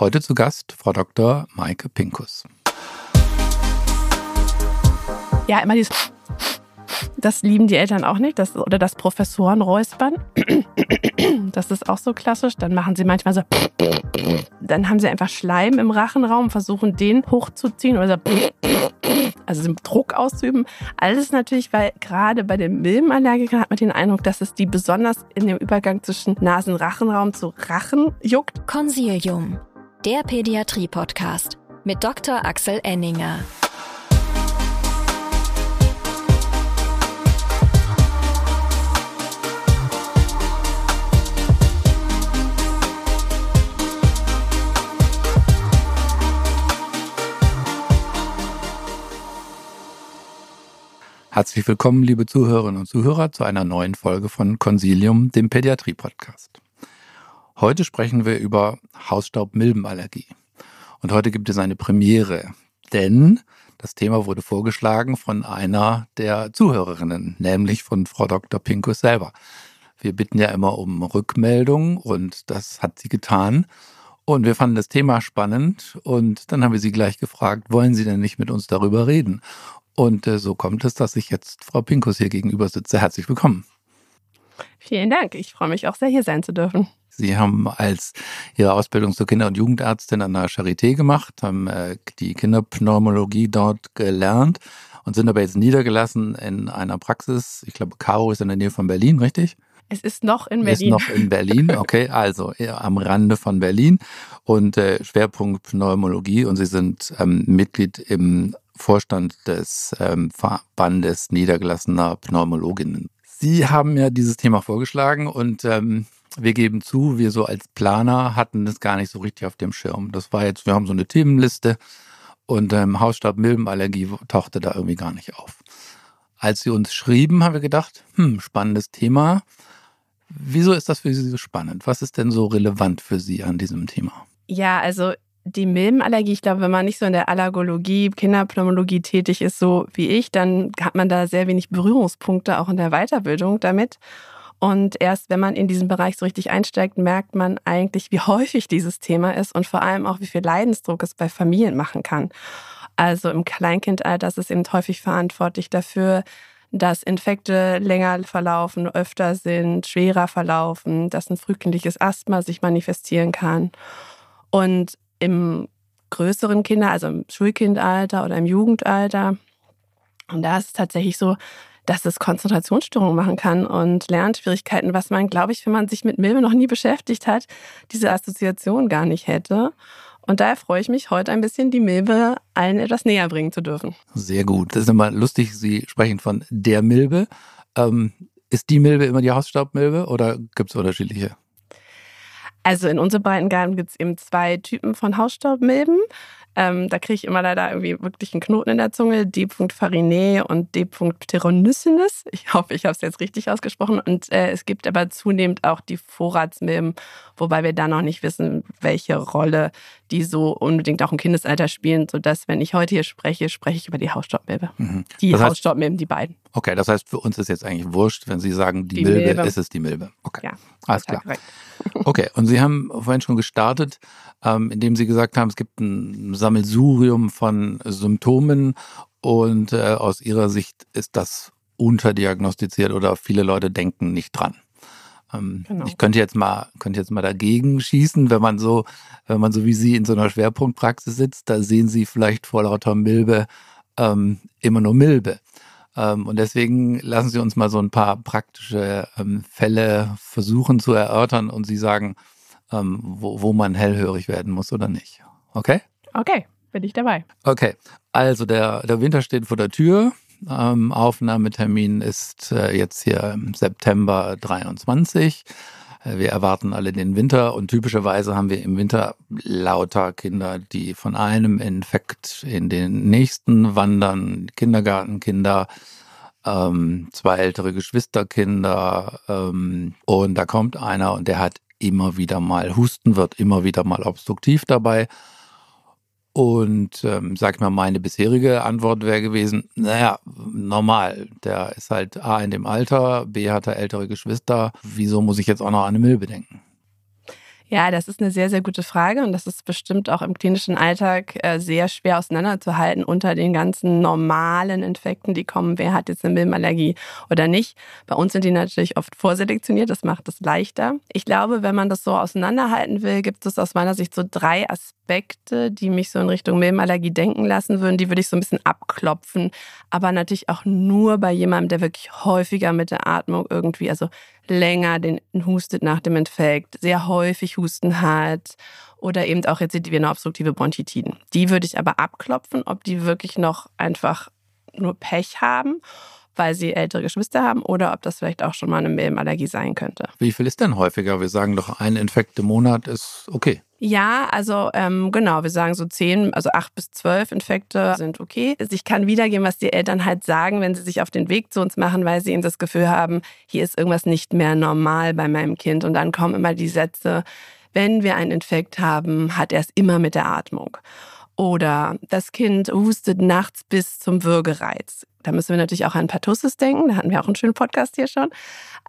Heute zu Gast Frau Dr. Maike Pinkus. Ja, immer dieses das lieben die Eltern auch nicht. Das, oder das Professoren räuspern. Das ist auch so klassisch. Dann machen sie manchmal so. Dann haben sie einfach Schleim im Rachenraum, versuchen den hochzuziehen oder so. Also Druck auszuüben. Alles natürlich, weil gerade bei den Milbenallergikern hat man den Eindruck, dass es die besonders in dem Übergang zwischen Nasen-Rachenraum zu Rachen juckt. Consilium, der Pädiatrie-Podcast mit Dr. Axel Enninger. Herzlich willkommen, liebe Zuhörerinnen und Zuhörer, zu einer neuen Folge von Consilium, dem Pädiatrie-Podcast. Heute sprechen wir über Hausstaub-Milbenallergie. Und heute gibt es eine Premiere, denn das Thema wurde vorgeschlagen von einer der Zuhörerinnen, nämlich von Frau Dr. Pinkus selber. Wir bitten ja immer um Rückmeldung und das hat sie getan. Und wir fanden das Thema spannend und dann haben wir sie gleich gefragt, wollen Sie denn nicht mit uns darüber reden? Und äh, so kommt es, dass ich jetzt Frau Pinkus hier gegenüber sitze. Herzlich willkommen. Vielen Dank. Ich freue mich auch sehr, hier sein zu dürfen. Sie haben als Ihre Ausbildung zur Kinder- und Jugendärztin an der Charité gemacht, haben äh, die Kinderpneumologie dort gelernt und sind aber jetzt niedergelassen in einer Praxis. Ich glaube, Caro ist in der Nähe von Berlin, richtig? Es ist noch in Berlin. Ist noch in Berlin, okay, also am Rande von Berlin und äh, Schwerpunkt Pneumologie und Sie sind ähm, Mitglied im Vorstand des ähm, Verbandes niedergelassener Pneumologinnen. Sie haben ja dieses Thema vorgeschlagen und ähm, wir geben zu, wir so als Planer hatten das gar nicht so richtig auf dem Schirm. Das war jetzt, wir haben so eine Themenliste und ähm, Hausstaub-Milbenallergie tauchte da irgendwie gar nicht auf. Als sie uns schrieben, haben wir gedacht, hm, spannendes Thema. Wieso ist das für Sie so spannend? Was ist denn so relevant für Sie an diesem Thema? Ja, also die Milbenallergie, ich glaube, wenn man nicht so in der Allergologie, Kinderpneumologie tätig ist, so wie ich, dann hat man da sehr wenig Berührungspunkte auch in der Weiterbildung damit. Und erst wenn man in diesen Bereich so richtig einsteigt, merkt man eigentlich, wie häufig dieses Thema ist und vor allem auch, wie viel Leidensdruck es bei Familien machen kann. Also im Kleinkindalter ist es eben häufig verantwortlich dafür, dass Infekte länger verlaufen, öfter sind, schwerer verlaufen, dass ein frühkindliches Asthma sich manifestieren kann. Und im größeren Kinder, also im Schulkindalter oder im Jugendalter. Und da ist es tatsächlich so, dass es Konzentrationsstörungen machen kann und Lernschwierigkeiten, was man, glaube ich, wenn man sich mit Milbe noch nie beschäftigt hat, diese Assoziation gar nicht hätte. Und daher freue ich mich, heute ein bisschen die Milbe allen etwas näher bringen zu dürfen. Sehr gut. Das ist immer lustig, Sie sprechen von der Milbe. Ähm, ist die Milbe immer die Hausstaubmilbe oder gibt es unterschiedliche? Also in unserem Breitengarten gibt es eben zwei Typen von Hausstaubmilben. Ähm, da kriege ich immer leider irgendwie wirklich einen Knoten in der Zunge. D. farinae und D. pteronysines. Ich hoffe, ich habe es jetzt richtig ausgesprochen. Und äh, es gibt aber zunehmend auch die Vorratsmilben, wobei wir da noch nicht wissen, welche Rolle die so unbedingt auch im Kindesalter spielen, sodass, wenn ich heute hier spreche, spreche ich über die Hausstaubmilbe. Mhm. Die das heißt, Hausstaubmilben, die beiden. Okay, das heißt, für uns ist jetzt eigentlich wurscht, wenn Sie sagen, die, die Milbe, Milbe, ist es die Milbe. Okay, ja, alles klar. Korrekt. Okay, und Sie haben vorhin schon gestartet, ähm, indem Sie gesagt haben, es gibt ein Sammelsurium von Symptomen und äh, aus Ihrer Sicht ist das unterdiagnostiziert oder viele Leute denken nicht dran. Ähm, genau. Ich könnte jetzt mal, könnte jetzt mal dagegen schießen, wenn man so, wenn man so wie Sie in so einer Schwerpunktpraxis sitzt, da sehen Sie vielleicht vor lauter Milbe ähm, immer nur Milbe. Ähm, und deswegen lassen Sie uns mal so ein paar praktische ähm, Fälle versuchen zu erörtern und Sie sagen, ähm, wo, wo man hellhörig werden muss oder nicht. Okay? Okay, bin ich dabei. Okay, also der, der Winter steht vor der Tür. Aufnahmetermin ist äh, jetzt hier im September 23. Äh, wir erwarten alle den Winter und typischerweise haben wir im Winter lauter Kinder, die von einem Infekt in den nächsten wandern, Kindergartenkinder, ähm, zwei ältere Geschwisterkinder ähm, und da kommt einer und der hat immer wieder mal Husten, wird immer wieder mal obstruktiv dabei und ähm, sag mal, meine bisherige Antwort wäre gewesen, naja, normal. Der ist halt A in dem Alter, B hat er ältere Geschwister. Wieso muss ich jetzt auch noch an eine Milbe denken? Ja, das ist eine sehr, sehr gute Frage und das ist bestimmt auch im klinischen Alltag äh, sehr schwer auseinanderzuhalten unter den ganzen normalen Infekten, die kommen. Wer hat jetzt eine Milbenallergie oder nicht? Bei uns sind die natürlich oft vorselektioniert, das macht es leichter. Ich glaube, wenn man das so auseinanderhalten will, gibt es aus meiner Sicht so drei Aspekte, die mich so in Richtung Milbenallergie denken lassen würden. Die würde ich so ein bisschen abklopfen, aber natürlich auch nur bei jemandem, der wirklich häufiger mit der Atmung irgendwie, also länger den hustet nach dem Infekt, sehr häufig Husten hat oder eben auch rezidivierende obstruktive Bronchitiden. Die würde ich aber abklopfen, ob die wirklich noch einfach nur Pech haben weil sie ältere Geschwister haben oder ob das vielleicht auch schon mal eine Milbenallergie sein könnte. Wie viel ist denn häufiger? Wir sagen doch, ein Infekt im Monat ist okay. Ja, also ähm, genau, wir sagen so zehn, also acht bis zwölf Infekte sind okay. Also ich kann wiedergeben, was die Eltern halt sagen, wenn sie sich auf den Weg zu uns machen, weil sie eben das Gefühl haben, hier ist irgendwas nicht mehr normal bei meinem Kind. Und dann kommen immer die Sätze, wenn wir einen Infekt haben, hat er es immer mit der Atmung. Oder das Kind hustet nachts bis zum Würgereiz. Da müssen wir natürlich auch an Pertussis denken. Da hatten wir auch einen schönen Podcast hier schon.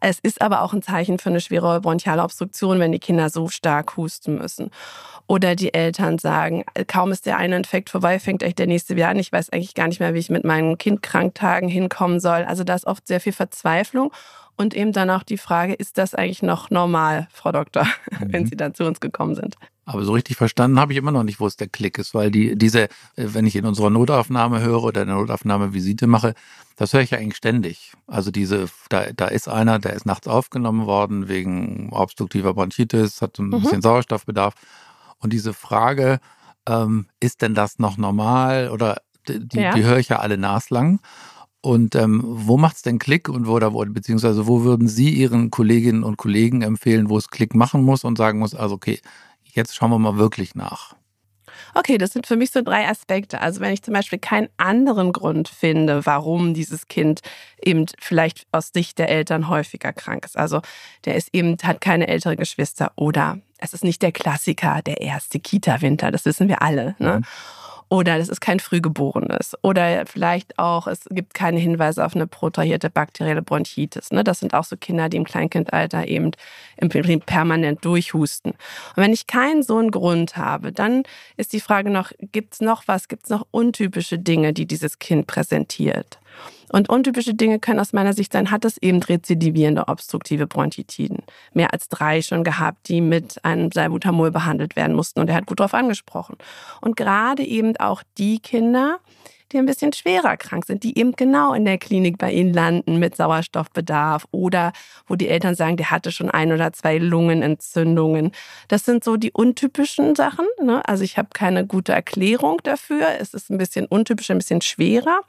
Es ist aber auch ein Zeichen für eine schwere bronchiale Obstruktion, wenn die Kinder so stark husten müssen. Oder die Eltern sagen, kaum ist der eine Infekt vorbei, fängt echt der nächste wieder an. Ich weiß eigentlich gar nicht mehr, wie ich mit meinen Kindkranktagen hinkommen soll. Also da ist oft sehr viel Verzweiflung. Und eben dann auch die Frage, ist das eigentlich noch normal, Frau Doktor, mhm. wenn Sie dann zu uns gekommen sind? Aber so richtig verstanden habe ich immer noch nicht, wo es der Klick ist, weil die, diese, wenn ich in unserer Notaufnahme höre oder in der Notaufnahme Visite mache, das höre ich ja eigentlich ständig. Also diese, da, da ist einer, der ist nachts aufgenommen worden wegen obstruktiver Bronchitis, hat ein mhm. bisschen Sauerstoffbedarf. Und diese Frage, ähm, ist denn das noch normal? Oder die, ja. die höre ich ja alle naslang. Und ähm, wo macht es denn Klick und wo oder wo, beziehungsweise wo würden Sie Ihren Kolleginnen und Kollegen empfehlen, wo es Klick machen muss und sagen muss, also okay, jetzt schauen wir mal wirklich nach? Okay, das sind für mich so drei Aspekte. Also wenn ich zum Beispiel keinen anderen Grund finde, warum dieses Kind eben vielleicht aus Sicht der Eltern häufiger krank ist. Also der ist eben, hat keine ältere Geschwister oder es ist nicht der Klassiker, der erste Kita-Winter, das wissen wir alle. Ne? Mhm. Oder das ist kein Frühgeborenes. Oder vielleicht auch, es gibt keine Hinweise auf eine protrahierte bakterielle Bronchitis. Ne? Das sind auch so Kinder, die im Kleinkindalter eben im permanent durchhusten. Und wenn ich keinen so einen Grund habe, dann ist die Frage noch, gibt es noch was, gibt es noch untypische Dinge, die dieses Kind präsentiert? Und untypische Dinge können aus meiner Sicht sein, hat es eben rezidivierende obstruktive Bronchitiden. Mehr als drei schon gehabt, die mit einem Salbutamol behandelt werden mussten. Und er hat gut darauf angesprochen. Und gerade eben auch die Kinder, die ein bisschen schwerer krank sind, die eben genau in der Klinik bei ihnen landen mit Sauerstoffbedarf oder wo die Eltern sagen, der hatte schon ein oder zwei Lungenentzündungen. Das sind so die untypischen Sachen. Ne? Also ich habe keine gute Erklärung dafür. Es ist ein bisschen untypisch, ein bisschen schwerer.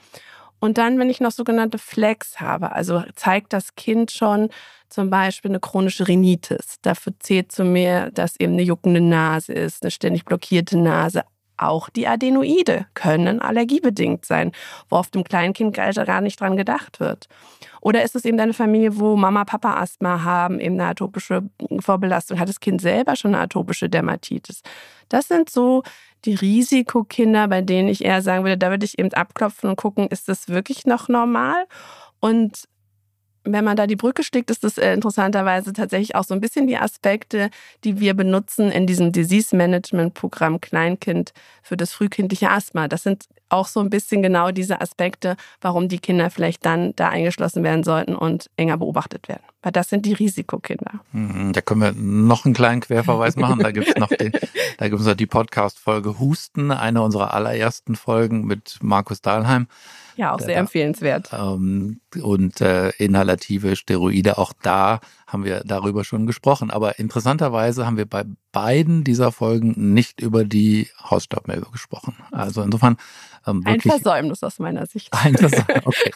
Und dann, wenn ich noch sogenannte Flex habe, also zeigt das Kind schon zum Beispiel eine chronische Rhinitis. Dafür zählt zu mir, dass eben eine juckende Nase ist, eine ständig blockierte Nase. Auch die Adenoide können allergiebedingt sein, wo auf dem Kleinkind gar nicht dran gedacht wird. Oder ist es eben eine Familie, wo Mama, Papa Asthma haben, eben eine atopische Vorbelastung, hat das Kind selber schon eine atopische Dermatitis? Das sind so die Risikokinder, bei denen ich eher sagen würde, da würde ich eben abklopfen und gucken, ist das wirklich noch normal? Und wenn man da die Brücke schlägt, ist das äh, interessanterweise tatsächlich auch so ein bisschen die Aspekte, die wir benutzen in diesem Disease Management Programm Kleinkind für das frühkindliche Asthma. Das sind auch so ein bisschen genau diese Aspekte, warum die Kinder vielleicht dann da eingeschlossen werden sollten und enger beobachtet werden. Weil das sind die Risikokinder. Mhm, da können wir noch einen kleinen Querverweis machen. Da gibt es noch, den, da gibt's noch die Podcast-Folge Husten, eine unserer allerersten Folgen mit Markus Dahlheim. Ja, auch sehr empfehlenswert. Ähm, und äh, inhalative Steroide, auch da haben wir darüber schon gesprochen. Aber interessanterweise haben wir bei beiden dieser Folgen nicht über die Hausstaubmilbe gesprochen. Also insofern ähm, ein Versäumnis aus meiner Sicht. Ein Versäumnis, okay.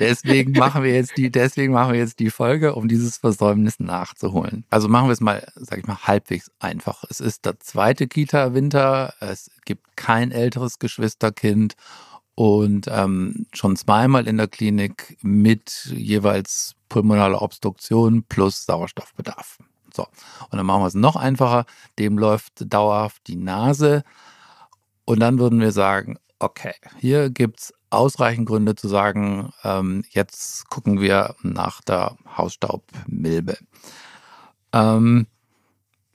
deswegen machen wir jetzt die, deswegen machen wir jetzt die Folge, um dieses Versäumnis nachzuholen. Also machen wir es mal, sag ich mal, halbwegs einfach. Es ist der zweite Kita-Winter. Es gibt kein älteres Geschwisterkind und ähm, schon zweimal in der Klinik mit jeweils pulmonaler Obstruktion plus Sauerstoffbedarf. So, und dann machen wir es noch einfacher. Dem läuft dauerhaft die Nase. Und dann würden wir sagen, okay, hier gibt es ausreichend Gründe zu sagen, ähm, jetzt gucken wir nach der Hausstaubmilbe. Ähm,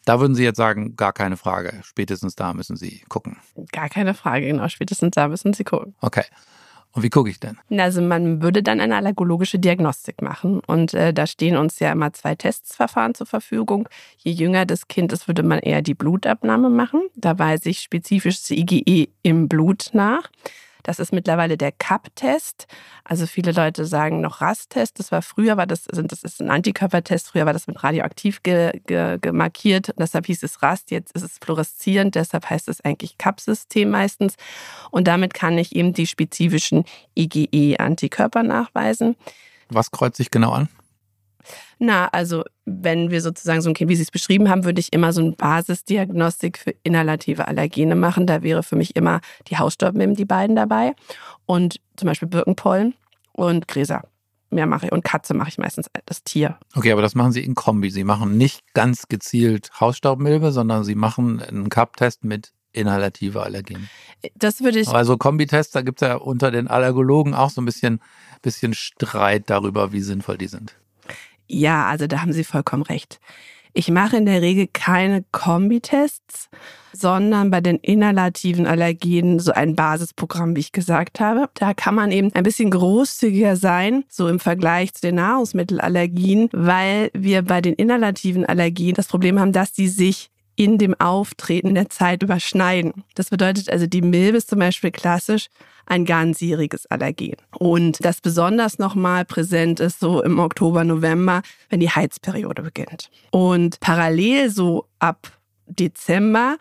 Da würden Sie jetzt sagen, gar keine Frage. Spätestens da müssen Sie gucken. Gar keine Frage, genau. Spätestens da müssen Sie gucken. Okay. Und wie gucke ich denn? Also man würde dann eine allergologische Diagnostik machen. Und äh, da stehen uns ja immer zwei Testsverfahren zur Verfügung. Je jünger das Kind ist, würde man eher die Blutabnahme machen. Da weise ich spezifisch das IgE im Blut nach. Das ist mittlerweile der CAP-Test. Also viele Leute sagen noch RAS-Test. Das war früher, war das, also das ist ein Antikörpertest. Früher war das mit radioaktiv gemarkiert. Ge, ge deshalb hieß es RAS. Jetzt ist es fluoreszierend. Deshalb heißt es eigentlich CAP-System meistens. Und damit kann ich eben die spezifischen IgE-Antikörper nachweisen. Was kreuzt sich genau an? Na, also wenn wir sozusagen so ein Kind, wie Sie es beschrieben haben, würde ich immer so eine Basisdiagnostik für inhalative Allergene machen. Da wäre für mich immer die Hausstaubmilben, die beiden dabei. Und zum Beispiel Birkenpollen und Gräser. Mehr mache ich. Und Katze mache ich meistens das Tier. Okay, aber das machen Sie in Kombi. Sie machen nicht ganz gezielt Hausstaubmilbe, sondern Sie machen einen Cup-Test mit inhalative Allergene. Das würde ich. Also Kombitests, da gibt es ja unter den Allergologen auch so ein bisschen, bisschen Streit darüber, wie sinnvoll die sind. Ja, also da haben Sie vollkommen recht. Ich mache in der Regel keine Kombitests, sondern bei den inhalativen Allergenen so ein Basisprogramm, wie ich gesagt habe. Da kann man eben ein bisschen großzügiger sein, so im Vergleich zu den Nahrungsmittelallergien, weil wir bei den inhalativen Allergien das Problem haben, dass die sich in dem Auftreten der Zeit überschneiden. Das bedeutet also, die Milbe ist zum Beispiel klassisch ein ganzjähriges Allergen. Und das besonders nochmal präsent ist so im Oktober, November, wenn die Heizperiode beginnt. Und parallel so ab Dezember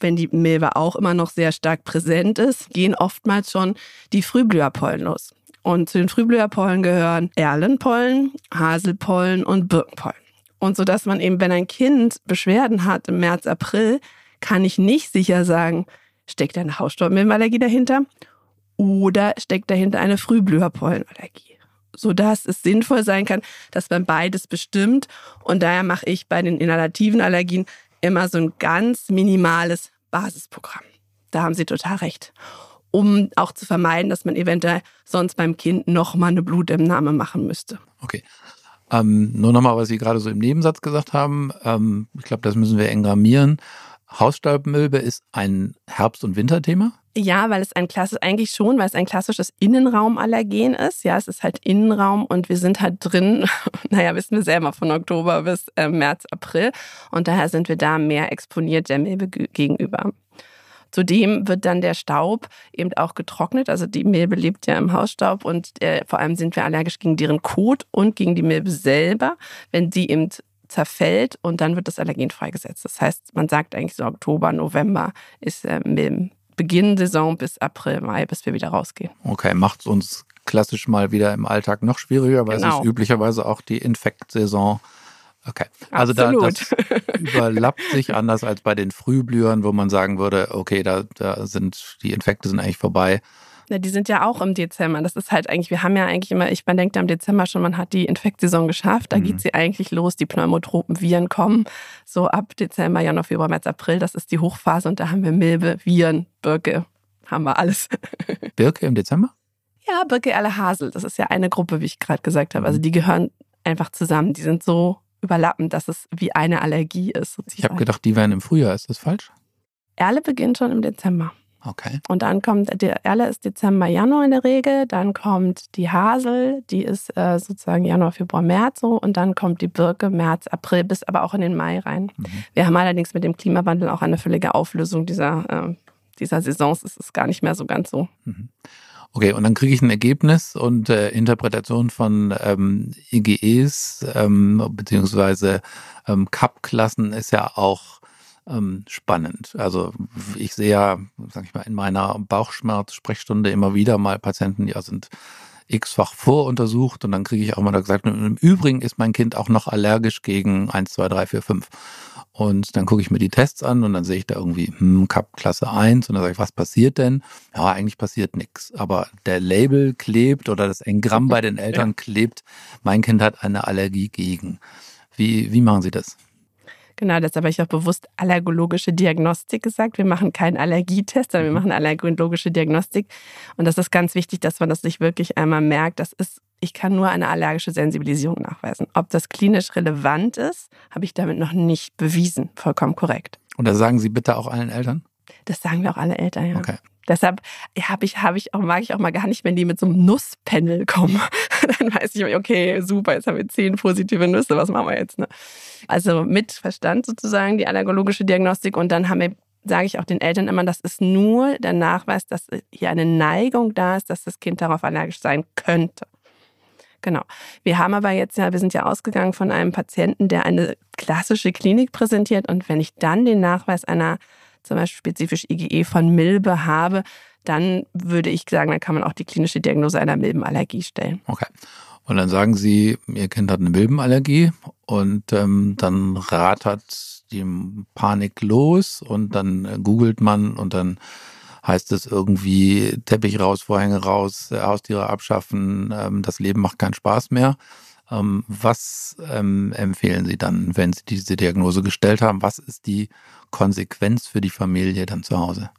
wenn die Milbe auch immer noch sehr stark präsent ist, gehen oftmals schon die Frühblüherpollen los. Und zu den Frühblüherpollen gehören Erlenpollen, Haselpollen und Birkenpollen. Und so dass man eben, wenn ein Kind Beschwerden hat im März, April, kann ich nicht sicher sagen, steckt eine Hausstaubmilbenallergie dahinter oder steckt dahinter eine Frühblüherpollenallergie. Sodass es sinnvoll sein kann, dass man beides bestimmt. Und daher mache ich bei den inhalativen Allergien immer so ein ganz minimales Basisprogramm. Da haben Sie total recht. Um auch zu vermeiden, dass man eventuell sonst beim Kind nochmal eine Blutentnahme machen müsste. Okay. Ähm, nur nochmal, was Sie gerade so im Nebensatz gesagt haben. Ähm, ich glaube, das müssen wir engrammieren. Hausstaubmilbe ist ein Herbst- und Winterthema? Ja, weil es ein klassisch, eigentlich schon, weil es ein klassisches Innenraumallergen ist. Ja, es ist halt Innenraum und wir sind halt drin, naja, wissen wir selber, von Oktober bis äh, März, April. Und daher sind wir da mehr exponiert der Milbe gegenüber. Zudem wird dann der Staub eben auch getrocknet. Also die Milbe lebt ja im Hausstaub und äh, vor allem sind wir allergisch gegen deren Kot und gegen die Milbe selber, wenn die eben zerfällt und dann wird das Allergen freigesetzt. Das heißt, man sagt eigentlich so Oktober, November ist äh, Milbenbeginn Saison bis April, Mai, bis wir wieder rausgehen. Okay, macht es uns klassisch mal wieder im Alltag noch schwieriger, weil genau. es ist üblicherweise auch die Infektsaison Okay, also da, das überlappt sich anders als bei den Frühblühern, wo man sagen würde, okay, da, da sind die Infekte sind eigentlich vorbei. Ja, die sind ja auch im Dezember. Das ist halt eigentlich, wir haben ja eigentlich immer, ich man denkt ja im Dezember schon, man hat die Infektsaison geschafft. Da mhm. geht sie eigentlich los, die pneumotropen Viren kommen. So ab Dezember, Januar, Februar, März, April, das ist die Hochphase und da haben wir Milbe, Viren, Birke, haben wir alles. Birke im Dezember? Ja, Birke, alle Hasel. Das ist ja eine Gruppe, wie ich gerade gesagt habe. Also die gehören einfach zusammen. Die sind so überlappend, dass es wie eine Allergie ist. Sozusagen. Ich habe gedacht, die wären im Frühjahr. Ist das falsch? Erle beginnt schon im Dezember. Okay. Und dann kommt, der Erle ist Dezember, Januar in der Regel. Dann kommt die Hasel, die ist äh, sozusagen Januar, Februar, März so. Und dann kommt die Birke, März, April, bis aber auch in den Mai rein. Mhm. Wir haben allerdings mit dem Klimawandel auch eine völlige Auflösung dieser, äh, dieser Saisons. Es ist gar nicht mehr so ganz so. Mhm. Okay, und dann kriege ich ein Ergebnis und äh, Interpretation von ähm, IGEs ähm, beziehungsweise ähm, CAP-Klassen ist ja auch ähm, spannend. Also ich sehe ja, sag ich mal, in meiner Bauchschmerz-Sprechstunde immer wieder mal Patienten, die sind x-fach voruntersucht und dann kriege ich auch mal gesagt, im Übrigen ist mein Kind auch noch allergisch gegen 1, 2, 3, 4, 5. Und dann gucke ich mir die Tests an und dann sehe ich da irgendwie, hm, Cup Klasse 1 und dann sage ich, was passiert denn? Ja, eigentlich passiert nichts. Aber der Label klebt oder das Engramm bei den Eltern klebt, mein Kind hat eine Allergie gegen. Wie, wie machen Sie das? Genau, deshalb habe ich auch bewusst allergologische Diagnostik gesagt. Wir machen keinen Allergietest, sondern wir mhm. machen allergologische Diagnostik. Und das ist ganz wichtig, dass man das sich wirklich einmal merkt. Das ist, ich kann nur eine allergische Sensibilisierung nachweisen. Ob das klinisch relevant ist, habe ich damit noch nicht bewiesen. Vollkommen korrekt. Und da sagen Sie bitte auch allen Eltern? Das sagen wir auch alle Eltern, ja. Okay. Deshalb habe ich, habe ich auch, mag ich auch mal gar nicht, wenn die mit so einem Nusspanel kommen. Dann weiß ich, okay, super, jetzt haben wir zehn positive Nüsse, was machen wir jetzt? Ne? Also mit Verstand sozusagen die allergologische Diagnostik und dann haben wir sage ich auch den Eltern immer, das ist nur der Nachweis, dass hier eine Neigung da ist, dass das Kind darauf allergisch sein könnte. Genau. Wir haben aber jetzt ja, wir sind ja ausgegangen von einem Patienten, der eine klassische Klinik präsentiert und wenn ich dann den Nachweis einer zum Beispiel spezifisch IgE von Milbe habe, dann würde ich sagen, dann kann man auch die klinische Diagnose einer Milbenallergie stellen. Okay. Und dann sagen Sie, Ihr Kind hat eine Milbenallergie und ähm, dann rattert die Panik los und dann googelt man und dann heißt es irgendwie Teppich raus, Vorhänge raus, Haustiere abschaffen, ähm, das Leben macht keinen Spaß mehr. Ähm, was ähm, empfehlen Sie dann, wenn Sie diese Diagnose gestellt haben? Was ist die Konsequenz für die Familie dann zu Hause?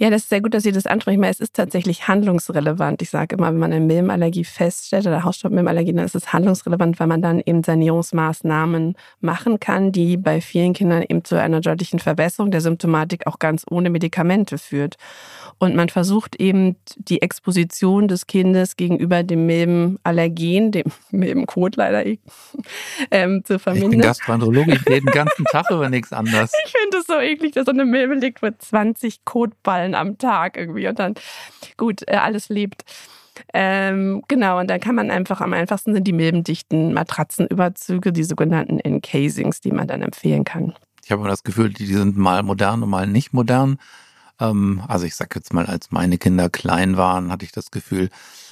Ja, das ist sehr gut, dass Sie das ansprechen, weil es ist tatsächlich handlungsrelevant. Ich sage immer, wenn man eine Milbenallergie feststellt oder Hausstaubmilbenallergie, dann ist es handlungsrelevant, weil man dann eben Sanierungsmaßnahmen machen kann, die bei vielen Kindern eben zu einer deutlichen Verbesserung der Symptomatik auch ganz ohne Medikamente führt. Und man versucht eben die Exposition des Kindes gegenüber dem Milbenallergen, dem Milbenkot leider, ähm, zu vermindern. Ich bin Gastroenterologe, ich rede den ganzen Tag über nichts anderes. Ich finde es so eklig, dass so eine Milbe liegt mit 20 Kotballen am Tag irgendwie und dann, gut, äh, alles lebt. Ähm, genau, und dann kann man einfach, am einfachsten sind die milbendichten Matratzenüberzüge, die sogenannten Encasings, die man dann empfehlen kann. Ich habe immer das Gefühl, die sind mal modern und mal nicht modern. Ähm, also ich sage jetzt mal, als meine Kinder klein waren, hatte ich das Gefühl,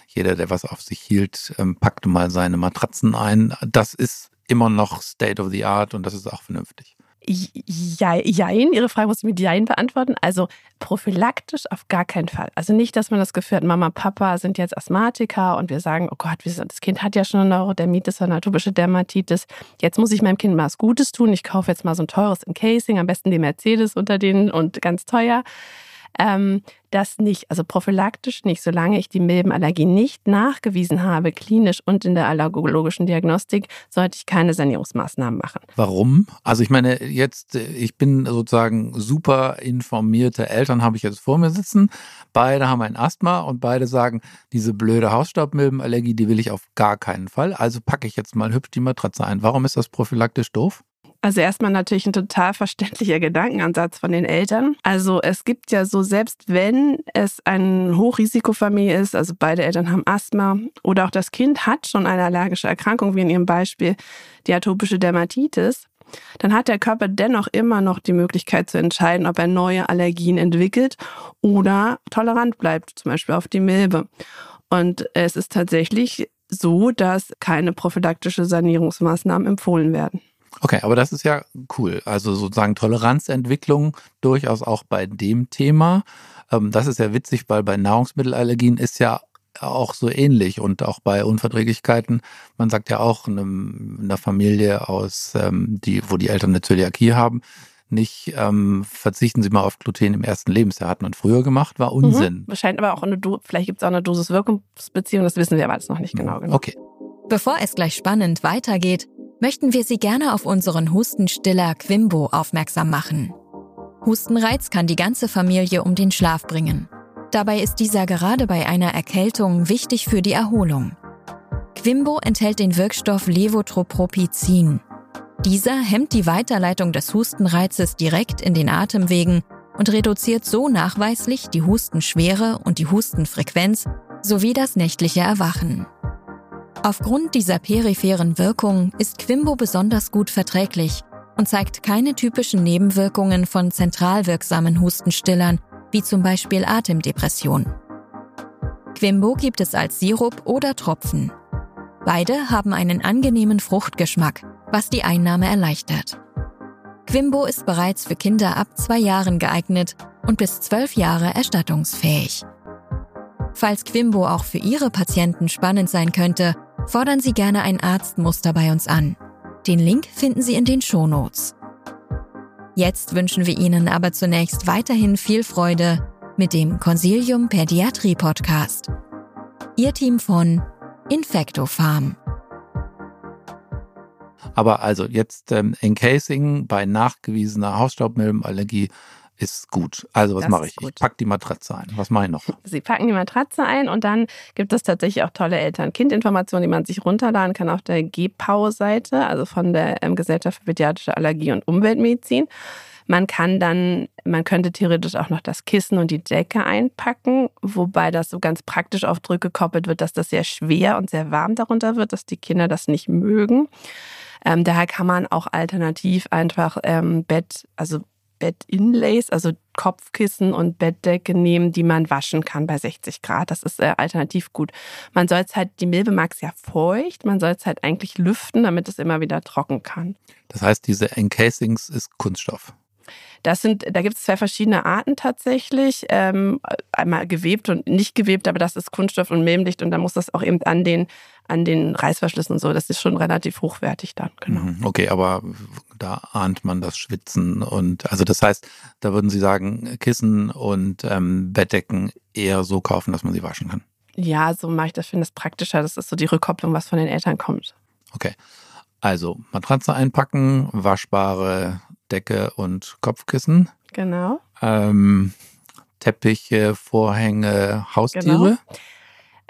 jeder, der was auf sich hielt, ähm, packte mal seine Matratzen ein. Das ist immer noch State of the Art und das ist auch vernünftig. Jein, Ihre Frage muss ich mit Jein beantworten. Also prophylaktisch auf gar keinen Fall. Also nicht, dass man das Gefühl hat, Mama, Papa sind jetzt Asthmatiker und wir sagen, oh Gott, das Kind hat ja schon eine Neurodermitis eine atopische Dermatitis. Jetzt muss ich meinem Kind mal was Gutes tun. Ich kaufe jetzt mal so ein teures Encasing, am besten die Mercedes unter denen und ganz teuer. Ähm, das nicht, also prophylaktisch nicht, solange ich die Milbenallergie nicht nachgewiesen habe, klinisch und in der allergologischen Diagnostik, sollte ich keine Sanierungsmaßnahmen machen. Warum? Also ich meine, jetzt, ich bin sozusagen super informierte Eltern, habe ich jetzt vor mir sitzen. Beide haben ein Asthma und beide sagen, diese blöde Hausstaubmilbenallergie, die will ich auf gar keinen Fall. Also packe ich jetzt mal hübsch die Matratze ein. Warum ist das prophylaktisch doof? Also erstmal natürlich ein total verständlicher Gedankenansatz von den Eltern. Also es gibt ja so, selbst wenn es eine Hochrisikofamilie ist, also beide Eltern haben Asthma oder auch das Kind hat schon eine allergische Erkrankung, wie in ihrem Beispiel die atopische Dermatitis, dann hat der Körper dennoch immer noch die Möglichkeit zu entscheiden, ob er neue Allergien entwickelt oder tolerant bleibt, zum Beispiel auf die Milbe. Und es ist tatsächlich so, dass keine prophylaktische Sanierungsmaßnahmen empfohlen werden. Okay, aber das ist ja cool. Also sozusagen Toleranzentwicklung durchaus auch bei dem Thema. Ähm, das ist ja witzig, weil bei Nahrungsmittelallergien ist ja auch so ähnlich und auch bei Unverträglichkeiten. Man sagt ja auch in einer Familie aus, ähm, die, wo die Eltern eine Zöliakie haben, nicht ähm, verzichten Sie mal auf Gluten im ersten Lebensjahr. Hat man früher gemacht, war Unsinn. Mhm. Scheint aber auch eine, Do vielleicht gibt es auch eine Dosis-Wirkungsbeziehung, das wissen wir aber jetzt noch nicht genau. genau. Okay. Bevor es gleich spannend weitergeht, möchten wir Sie gerne auf unseren Hustenstiller Quimbo aufmerksam machen. Hustenreiz kann die ganze Familie um den Schlaf bringen. Dabei ist dieser gerade bei einer Erkältung wichtig für die Erholung. Quimbo enthält den Wirkstoff Levotropropizin. Dieser hemmt die Weiterleitung des Hustenreizes direkt in den Atemwegen und reduziert so nachweislich die Hustenschwere und die Hustenfrequenz sowie das nächtliche Erwachen. Aufgrund dieser peripheren Wirkung ist Quimbo besonders gut verträglich und zeigt keine typischen Nebenwirkungen von zentral wirksamen Hustenstillern, wie zum Beispiel Atemdepression. Quimbo gibt es als Sirup oder Tropfen. Beide haben einen angenehmen Fruchtgeschmack, was die Einnahme erleichtert. Quimbo ist bereits für Kinder ab zwei Jahren geeignet und bis zwölf Jahre erstattungsfähig. Falls Quimbo auch für Ihre Patienten spannend sein könnte, fordern Sie gerne ein Arztmuster bei uns an. Den Link finden Sie in den Shownotes. Jetzt wünschen wir Ihnen aber zunächst weiterhin viel Freude mit dem Consilium Pädiatrie Podcast. Ihr Team von Infecto Farm. Aber also jetzt ähm, Encasing bei nachgewiesener Hausstaubmilbenallergie ist gut. Also was mache ich? Ich packe die Matratze ein. Was mache ich noch? Sie packen die Matratze ein und dann gibt es tatsächlich auch tolle Eltern-Kind-Informationen, die man sich runterladen kann auf der GPAU-Seite, also von der ähm, Gesellschaft für Pädiatrische Allergie und Umweltmedizin. Man kann dann, man könnte theoretisch auch noch das Kissen und die Decke einpacken, wobei das so ganz praktisch auf Druck gekoppelt wird, dass das sehr schwer und sehr warm darunter wird, dass die Kinder das nicht mögen. Ähm, daher kann man auch alternativ einfach ähm, Bett, also Bett-Inlays, also Kopfkissen und Bettdecke nehmen, die man waschen kann bei 60 Grad. Das ist äh, alternativ gut. Man soll es halt, die Milbe mag es ja feucht, man soll es halt eigentlich lüften, damit es immer wieder trocken kann. Das heißt, diese Encasings ist Kunststoff. Das sind, da gibt es zwei verschiedene Arten tatsächlich. Ähm, einmal gewebt und nicht gewebt, aber das ist Kunststoff und Milbendicht und da muss das auch eben an den, an den Reißverschlüssen und so. Das ist schon relativ hochwertig dann, genau. Mhm, okay, aber da ahnt man das Schwitzen und also das heißt, da würden Sie sagen, Kissen und ähm, Bettdecken eher so kaufen, dass man sie waschen kann. Ja, so mache ich das, finde das praktischer. Das ist so die Rückkopplung, was von den Eltern kommt. Okay. Also Matratze einpacken, waschbare Decke und Kopfkissen. Genau. Ähm, Teppiche, Vorhänge, Haustiere. Genau.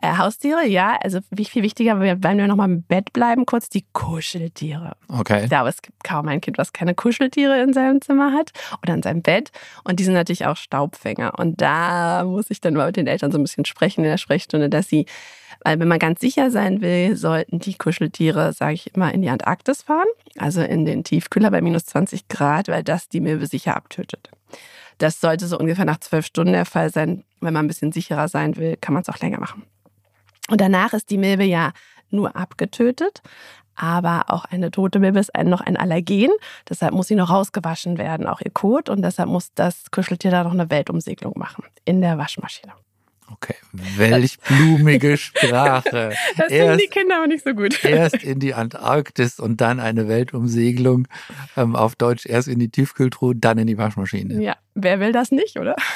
Äh, Haustiere, ja, also wie viel wichtiger, wenn wir nochmal im Bett bleiben, kurz die Kuscheltiere. Okay. Ich glaube, es gibt kaum ein Kind, was keine Kuscheltiere in seinem Zimmer hat oder in seinem Bett. Und die sind natürlich auch Staubfänger. Und da muss ich dann mal mit den Eltern so ein bisschen sprechen in der Sprechstunde, dass sie, weil wenn man ganz sicher sein will, sollten die Kuscheltiere, sage ich immer, in die Antarktis fahren, also in den Tiefkühler bei minus 20 Grad, weil das die Milbe sicher abtötet. Das sollte so ungefähr nach zwölf Stunden der Fall sein. Wenn man ein bisschen sicherer sein will, kann man es auch länger machen. Und danach ist die Milbe ja nur abgetötet. Aber auch eine tote Milbe ist noch ein Allergen. Deshalb muss sie noch rausgewaschen werden, auch ihr Kot. Und deshalb muss das Kuscheltier da noch eine Weltumsegelung machen in der Waschmaschine. Okay, welch blumige Sprache. Das finden die Kinder aber nicht so gut. Erst in die Antarktis und dann eine Weltumsegelung. Ähm, auf Deutsch erst in die Tiefkühltruhe, dann in die Waschmaschine. Ja, wer will das nicht, oder?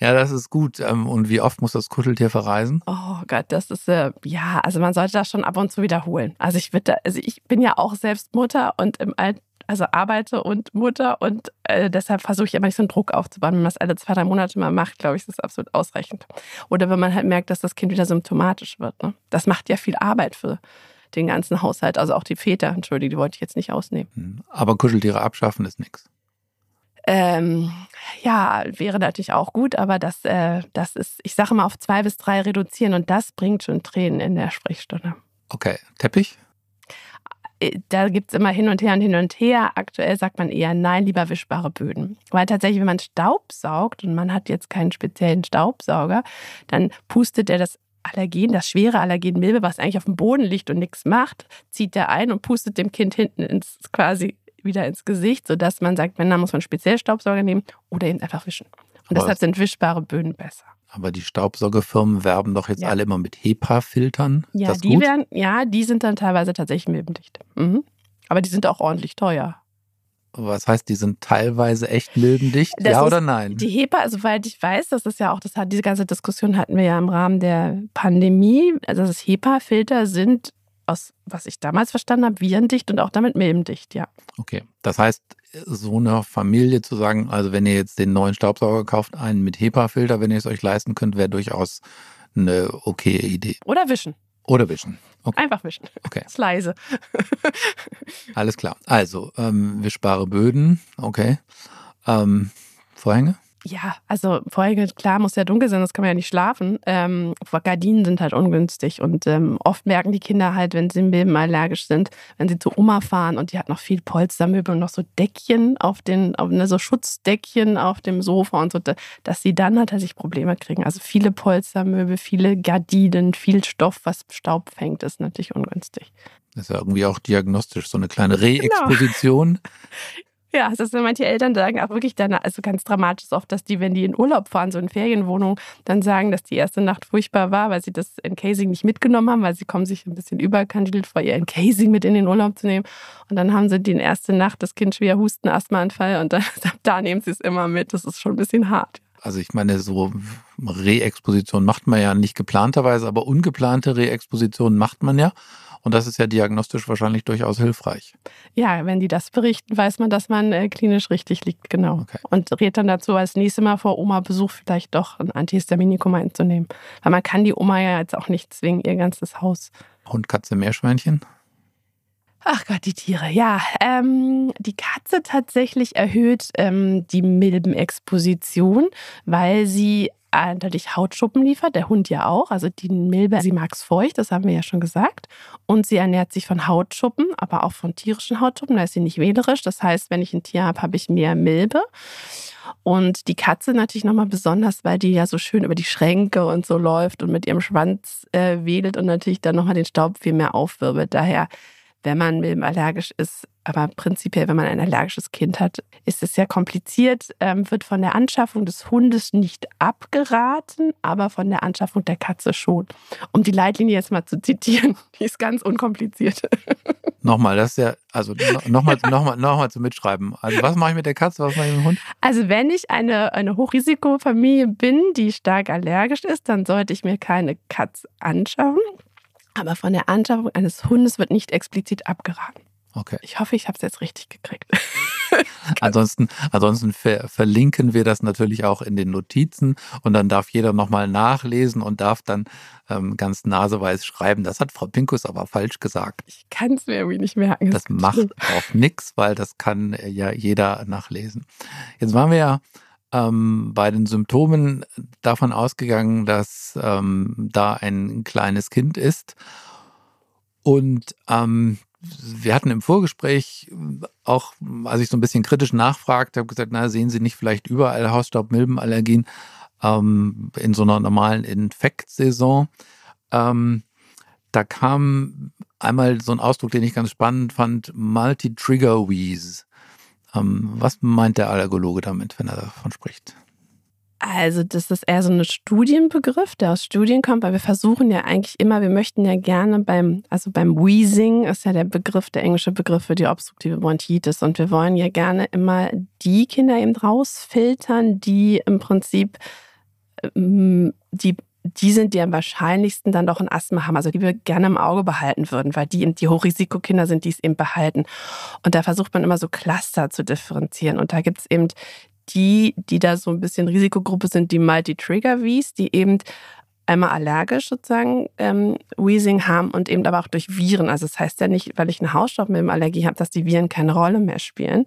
Ja, das ist gut. Ähm, und wie oft muss das Kuscheltier verreisen? Oh Gott, das ist äh, ja, also man sollte das schon ab und zu wiederholen. Also ich würde, also ich bin ja auch selbst Mutter und im Alter also arbeite und Mutter und äh, deshalb versuche ich immer nicht so einen Druck aufzubauen. Wenn man das alle zwei, drei Monate mal macht, glaube ich, ist das absolut ausreichend. Oder wenn man halt merkt, dass das Kind wieder symptomatisch wird. Ne? Das macht ja viel Arbeit für den ganzen Haushalt, also auch die Väter, entschuldige, die wollte ich jetzt nicht ausnehmen. Hm, aber Kuscheltiere abschaffen ist nichts. Ähm, ja, wäre natürlich auch gut, aber das, äh, das ist, ich sage mal, auf zwei bis drei reduzieren und das bringt schon Tränen in der Sprechstunde. Okay, Teppich? Äh, da gibt es immer hin und her und hin und her. Aktuell sagt man eher nein, lieber wischbare Böden. Weil tatsächlich, wenn man Staub saugt und man hat jetzt keinen speziellen Staubsauger, dann pustet er das Allergen, das schwere Allergen Milbe, was eigentlich auf dem Boden liegt und nichts macht, zieht er ein und pustet dem Kind hinten ins quasi wieder ins Gesicht, sodass man sagt, wenn, dann muss man speziell Staubsauger nehmen oder eben einfach wischen. Und Aber deshalb sind wischbare Böden besser. Aber die Staubsaugerfirmen werben doch jetzt ja. alle immer mit HEPA-Filtern. Ja, die werden, ja, die sind dann teilweise tatsächlich milbendicht. Mhm. Aber die sind auch ordentlich teuer. Was heißt, die sind teilweise echt milbendicht? Das ja oder nein? Die HEPA, soweit ich weiß, das ist ja auch, das hat, diese ganze Diskussion hatten wir ja im Rahmen der Pandemie. Also das HEPA-Filter sind aus, was ich damals verstanden habe, virendicht und auch damit milbendicht, ja. Okay, das heißt, so einer Familie zu sagen, also wenn ihr jetzt den neuen Staubsauger kauft, einen mit HEPA-Filter, wenn ihr es euch leisten könnt, wäre durchaus eine okay Idee. Oder wischen. Oder wischen. Okay. Einfach wischen. Okay. ist leise. Alles klar. Also, ähm, wischbare Böden, okay. Ähm, Vorhänge? Ja, also Vorhänge, klar, muss ja dunkel sein, das kann man ja nicht schlafen. Ähm, Gardinen sind halt ungünstig und ähm, oft merken die Kinder halt, wenn sie Milben allergisch sind, wenn sie zu Oma fahren und die hat noch viel Polstermöbel und noch so Deckchen auf den, auf, ne, so Schutzdeckchen auf dem Sofa und so, dass sie dann halt tatsächlich Probleme kriegen. Also viele Polstermöbel, viele Gardinen, viel Stoff, was Staub fängt, ist natürlich ungünstig. Das ist ja irgendwie auch diagnostisch, so eine kleine Reexposition. Genau. Ja, das ist, manche Eltern sagen auch wirklich dann, also ganz dramatisch oft, dass die, wenn die in Urlaub fahren, so in Ferienwohnungen, dann sagen, dass die erste Nacht furchtbar war, weil sie das Encasing nicht mitgenommen haben, weil sie kommen sich ein bisschen überkandidelt vor, ihr Encasing mit in den Urlaub zu nehmen. Und dann haben sie die erste Nacht das Kind schwer Husten, Asthmaanfall und dann, da nehmen sie es immer mit. Das ist schon ein bisschen hart. Also ich meine, so Reexposition macht man ja nicht geplanterweise, aber ungeplante Reexpositionen macht man ja. Und das ist ja diagnostisch wahrscheinlich durchaus hilfreich. Ja, wenn die das berichten, weiß man, dass man äh, klinisch richtig liegt, genau. Okay. Und rät dann dazu, als nächstes Mal vor Oma-Besuch vielleicht doch ein Antihistaminikum einzunehmen. Weil man kann die Oma ja jetzt auch nicht zwingen, ihr ganzes Haus. Hund, Katze, Meerschweinchen? Ach Gott, die Tiere. Ja, ähm, die Katze tatsächlich erhöht ähm, die Milbenexposition, weil sie natürlich Hautschuppen liefert, der Hund ja auch. Also die Milbe, sie mag es feucht, das haben wir ja schon gesagt. Und sie ernährt sich von Hautschuppen, aber auch von tierischen Hautschuppen. Da ist sie nicht wählerisch. Das heißt, wenn ich ein Tier habe, habe ich mehr Milbe. Und die Katze natürlich nochmal besonders, weil die ja so schön über die Schränke und so läuft und mit ihrem Schwanz äh, wedelt und natürlich dann nochmal den Staub viel mehr aufwirbelt. Daher wenn man milbenallergisch ist. Aber prinzipiell, wenn man ein allergisches Kind hat, ist es sehr kompliziert, ähm, wird von der Anschaffung des Hundes nicht abgeraten, aber von der Anschaffung der Katze schon. Um die Leitlinie jetzt mal zu zitieren, die ist ganz unkompliziert. Nochmal, das ist ja, also nochmal noch mal, noch mal zum Mitschreiben. Also was mache ich mit der Katze, was mache ich mit dem Hund? Also wenn ich eine, eine Hochrisikofamilie bin, die stark allergisch ist, dann sollte ich mir keine Katze anschaffen. Aber von der Anschaffung eines Hundes wird nicht explizit abgeraten. Okay. Ich hoffe, ich habe es jetzt richtig gekriegt. ansonsten ansonsten ver verlinken wir das natürlich auch in den Notizen und dann darf jeder nochmal nachlesen und darf dann ähm, ganz naseweiß schreiben. Das hat Frau Pinkus aber falsch gesagt. Ich kann es mir irgendwie nicht merken. Das, das macht auch nichts, weil das kann ja jeder nachlesen. Jetzt waren wir ja ähm, bei den Symptomen davon ausgegangen, dass ähm, da ein kleines Kind ist. Und ähm, wir hatten im Vorgespräch auch, als ich so ein bisschen kritisch nachfragte, habe gesagt, na, sehen Sie nicht vielleicht überall Hausstaub-Milbenallergien ähm, in so einer normalen Infektsaison? Ähm, da kam einmal so ein Ausdruck, den ich ganz spannend fand, Multi-Trigger-Wheeze. Ähm, was meint der Allergologe damit, wenn er davon spricht? Also das ist eher so ein Studienbegriff, der aus Studien kommt, weil wir versuchen ja eigentlich immer, wir möchten ja gerne beim, also beim Wheezing ist ja der Begriff, der englische Begriff für die obstruktive Bronchitis und wir wollen ja gerne immer die Kinder eben rausfiltern, die im Prinzip ähm, die die sind, die am wahrscheinlichsten dann doch ein Asthma haben, also die wir gerne im Auge behalten würden, weil die eben die Hochrisikokinder sind, die es eben behalten. Und da versucht man immer so Cluster zu differenzieren. Und da gibt es eben die, die da so ein bisschen Risikogruppe sind, die Multi-Trigger-Vs, die eben einmal allergisch sozusagen ähm, Wheezing haben und eben aber auch durch Viren. Also das heißt ja nicht, weil ich eine Hausstoffmilbenallergie habe, dass die Viren keine Rolle mehr spielen.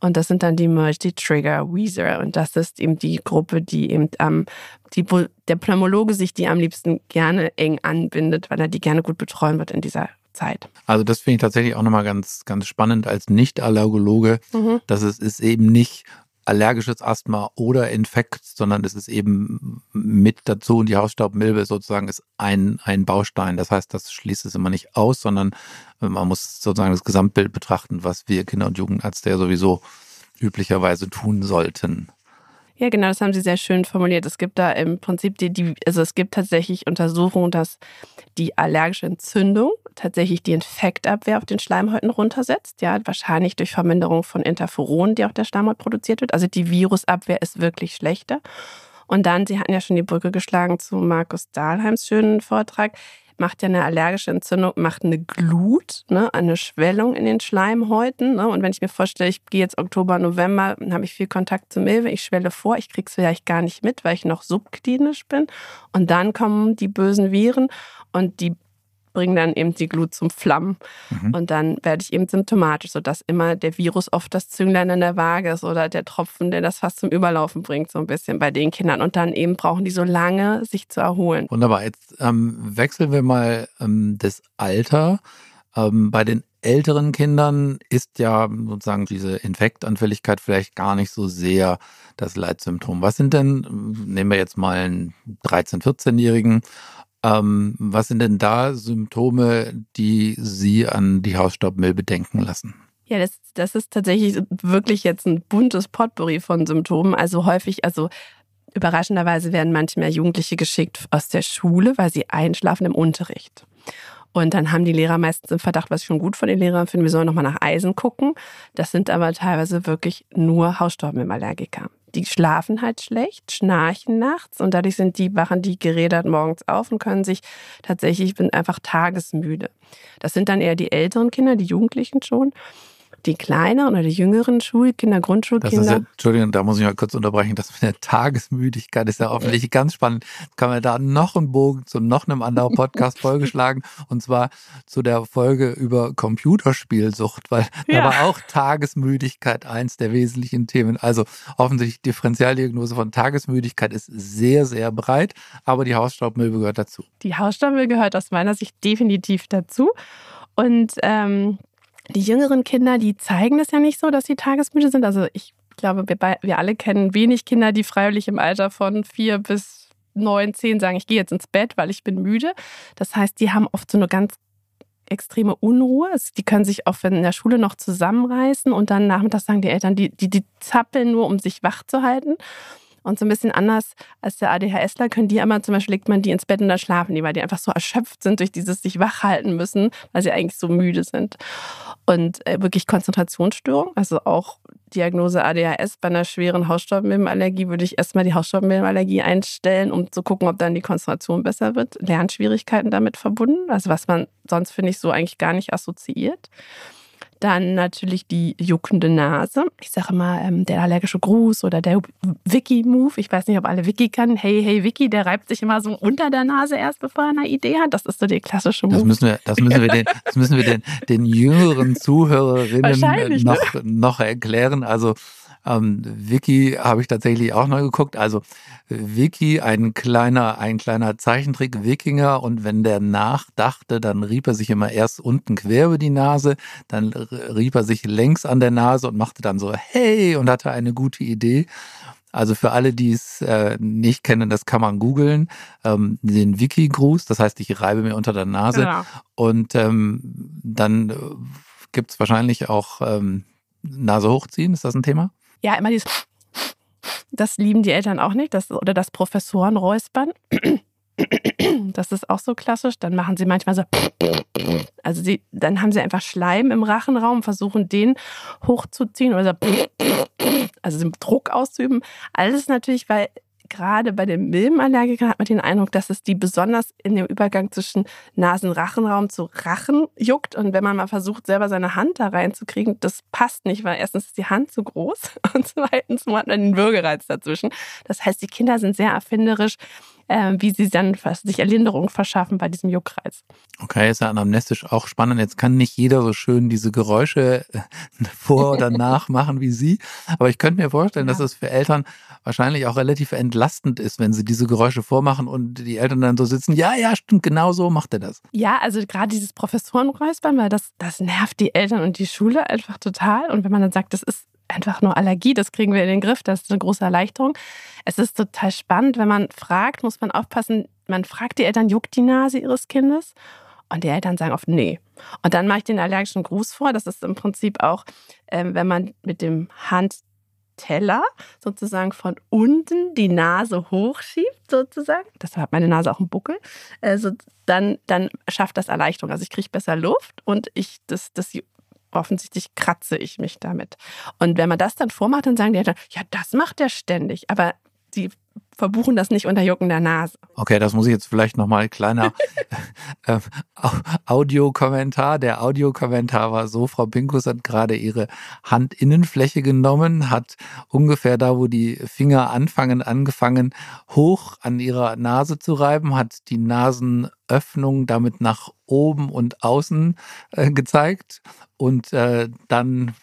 Und das sind dann die Multi-Trigger-Wheezer. Und das ist eben die Gruppe, die eben am, die, wo der Pneumologe sich die am liebsten gerne eng anbindet, weil er die gerne gut betreuen wird in dieser Zeit. Also das finde ich tatsächlich auch nochmal ganz, ganz spannend als Nicht-Allergologe, mhm. dass es ist eben nicht allergisches Asthma oder Infekt, sondern es ist eben mit dazu und die Hausstaubmilbe sozusagen ist ein, ein Baustein. Das heißt, das schließt es immer nicht aus, sondern äh, man muss sozusagen das Gesamtbild betrachten, was wir Kinder- und Jugendärzte ja sowieso üblicherweise tun sollten. Ja, genau, das haben Sie sehr schön formuliert. Es gibt da im Prinzip die, die also es gibt tatsächlich Untersuchungen, dass die allergische Entzündung tatsächlich die Infektabwehr auf den Schleimhäuten runtersetzt. Ja, wahrscheinlich durch Verminderung von Interferonen, die auch der Schleimhaut produziert wird. Also die Virusabwehr ist wirklich schlechter. Und dann, Sie hatten ja schon die Brücke geschlagen zu Markus Dahlheims schönen Vortrag macht ja eine allergische Entzündung, macht eine Glut, ne, eine Schwellung in den Schleimhäuten. Ne? Und wenn ich mir vorstelle, ich gehe jetzt Oktober, November, dann habe ich viel Kontakt zur Milbe, ich schwelle vor, ich kriege es vielleicht gar nicht mit, weil ich noch subklinisch bin. Und dann kommen die bösen Viren und die bringen dann eben die Glut zum Flammen. Mhm. Und dann werde ich eben symptomatisch, sodass immer der Virus oft das Zünglein in der Waage ist oder der Tropfen, der das fast zum Überlaufen bringt, so ein bisschen bei den Kindern. Und dann eben brauchen die so lange, sich zu erholen. Wunderbar. Jetzt ähm, wechseln wir mal ähm, das Alter. Ähm, bei den älteren Kindern ist ja sozusagen diese Infektanfälligkeit vielleicht gar nicht so sehr das Leitsymptom. Was sind denn, nehmen wir jetzt mal einen 13-, 14-Jährigen, ähm, was sind denn da Symptome, die Sie an die Hausstaubmilbe denken lassen? Ja, das, das ist tatsächlich wirklich jetzt ein buntes Potpourri von Symptomen. Also häufig, also überraschenderweise werden manchmal Jugendliche geschickt aus der Schule, weil sie einschlafen im Unterricht. Und dann haben die Lehrer meistens im Verdacht, was ich schon gut von den Lehrern finde, wir sollen nochmal nach Eisen gucken. Das sind aber teilweise wirklich nur Hausstaubmilbenallergiker. Die schlafen halt schlecht, schnarchen nachts und dadurch sind die, wachen die gerädert morgens auf und können sich tatsächlich, ich bin einfach tagesmüde. Das sind dann eher die älteren Kinder, die Jugendlichen schon die kleineren oder die jüngeren Schulkinder, Grundschulkinder. Ja, Entschuldigung, da muss ich mal kurz unterbrechen. Das mit der Tagesmüdigkeit ist ja offensichtlich ganz spannend. Kann man da noch einen Bogen zu noch einem anderen Podcast vorgeschlagen und zwar zu der Folge über Computerspielsucht, weil ja. da war auch Tagesmüdigkeit eins der wesentlichen Themen. Also offensichtlich Differentialdiagnose von Tagesmüdigkeit ist sehr, sehr breit, aber die Hausstaubmilbe gehört dazu. Die Hausstaubmilbe gehört aus meiner Sicht definitiv dazu. Und ähm, die jüngeren Kinder, die zeigen das ja nicht so, dass sie tagesmüde sind. Also ich glaube, wir, wir alle kennen wenig Kinder, die freiwillig im Alter von vier bis neun, zehn sagen, ich gehe jetzt ins Bett, weil ich bin müde. Das heißt, die haben oft so eine ganz extreme Unruhe. Die können sich auch in der Schule noch zusammenreißen und dann nachmittags sagen die Eltern, die, die, die zappeln nur, um sich wach zu halten. Und so ein bisschen anders als der ADHSler können die immer, zum Beispiel legt man die ins Bett und dann schlafen die, weil die einfach so erschöpft sind durch dieses sich wach halten müssen, weil sie eigentlich so müde sind. Und äh, wirklich Konzentrationsstörung, also auch Diagnose ADHS bei einer schweren Hausstaubmilbenallergie würde ich erstmal die Hausstaubmilbenallergie einstellen, um zu gucken, ob dann die Konzentration besser wird. Lernschwierigkeiten damit verbunden, also was man sonst, finde ich, so eigentlich gar nicht assoziiert. Dann natürlich die juckende Nase. Ich sage mal, ähm, der allergische Gruß oder der Wiki-Move. Ich weiß nicht, ob alle Wiki kennen. Hey, hey, Wiki, der reibt sich immer so unter der Nase erst, bevor er eine Idee hat. Das ist so der klassische Move. Das müssen wir, das müssen wir, den, das müssen wir den, den jüngeren Zuhörerinnen noch, ne? noch erklären. Also ähm, Wiki habe ich tatsächlich auch neu geguckt. Also Wiki, ein kleiner, ein kleiner Zeichentrick-Wikinger und wenn der nachdachte, dann rieb er sich immer erst unten quer über die Nase, dann rieb er sich längs an der Nase und machte dann so Hey und hatte eine gute Idee. Also für alle, die es äh, nicht kennen, das kann man googeln, ähm, den Wiki-Gruß, das heißt, ich reibe mir unter der Nase ja. und ähm, dann äh, gibt es wahrscheinlich auch ähm, Nase hochziehen, ist das ein Thema? Ja, immer dieses, das lieben die Eltern auch nicht, das, oder das Professoren räuspern. Das ist auch so klassisch. Dann machen sie manchmal so, also sie, dann haben sie einfach Schleim im Rachenraum, versuchen den hochzuziehen oder so, also Druck auszuüben. Alles natürlich, weil gerade bei den Milbenallergikern hat man den Eindruck, dass es die besonders in dem Übergang zwischen Nasen-Rachenraum zu Rachen juckt. Und wenn man mal versucht, selber seine Hand da reinzukriegen, das passt nicht, weil erstens ist die Hand zu groß und zweitens hat man den Würgereiz dazwischen. Das heißt, die Kinder sind sehr erfinderisch äh, wie sie dann sich Erlinderung verschaffen bei diesem Juckreiz. Okay, ist ja anamnestisch auch spannend. Jetzt kann nicht jeder so schön diese Geräusche äh, vor oder nach machen wie Sie. Aber ich könnte mir vorstellen, ja. dass es für Eltern wahrscheinlich auch relativ entlastend ist, wenn sie diese Geräusche vormachen und die Eltern dann so sitzen, ja, ja, stimmt, genau so macht er das. Ja, also gerade dieses Professorenräuspern, weil das, das nervt die Eltern und die Schule einfach total. Und wenn man dann sagt, das ist einfach nur Allergie, das kriegen wir in den Griff, das ist eine große Erleichterung. Es ist total spannend, wenn man fragt, muss man aufpassen, man fragt die Eltern, juckt die Nase ihres Kindes? Und die Eltern sagen oft nee. Und dann mache ich den allergischen Gruß vor. Das ist im Prinzip auch, ähm, wenn man mit dem Handteller sozusagen von unten die Nase hochschiebt, sozusagen. Deshalb hat meine Nase auch einen Buckel. Also dann, dann schafft das Erleichterung. Also ich kriege besser Luft und ich, das, das offensichtlich kratze ich mich damit. Und wenn man das dann vormacht, dann sagen die Eltern, ja, das macht er ständig. Aber sie verbuchen das nicht unter Jucken der Nase. Okay, das muss ich jetzt vielleicht nochmal kleiner äh, Audiokommentar. Der Audiokommentar war so, Frau Pinkus hat gerade ihre Handinnenfläche genommen, hat ungefähr da, wo die Finger anfangen, angefangen, hoch an ihrer Nase zu reiben, hat die Nasenöffnung damit nach oben und außen äh, gezeigt und äh, dann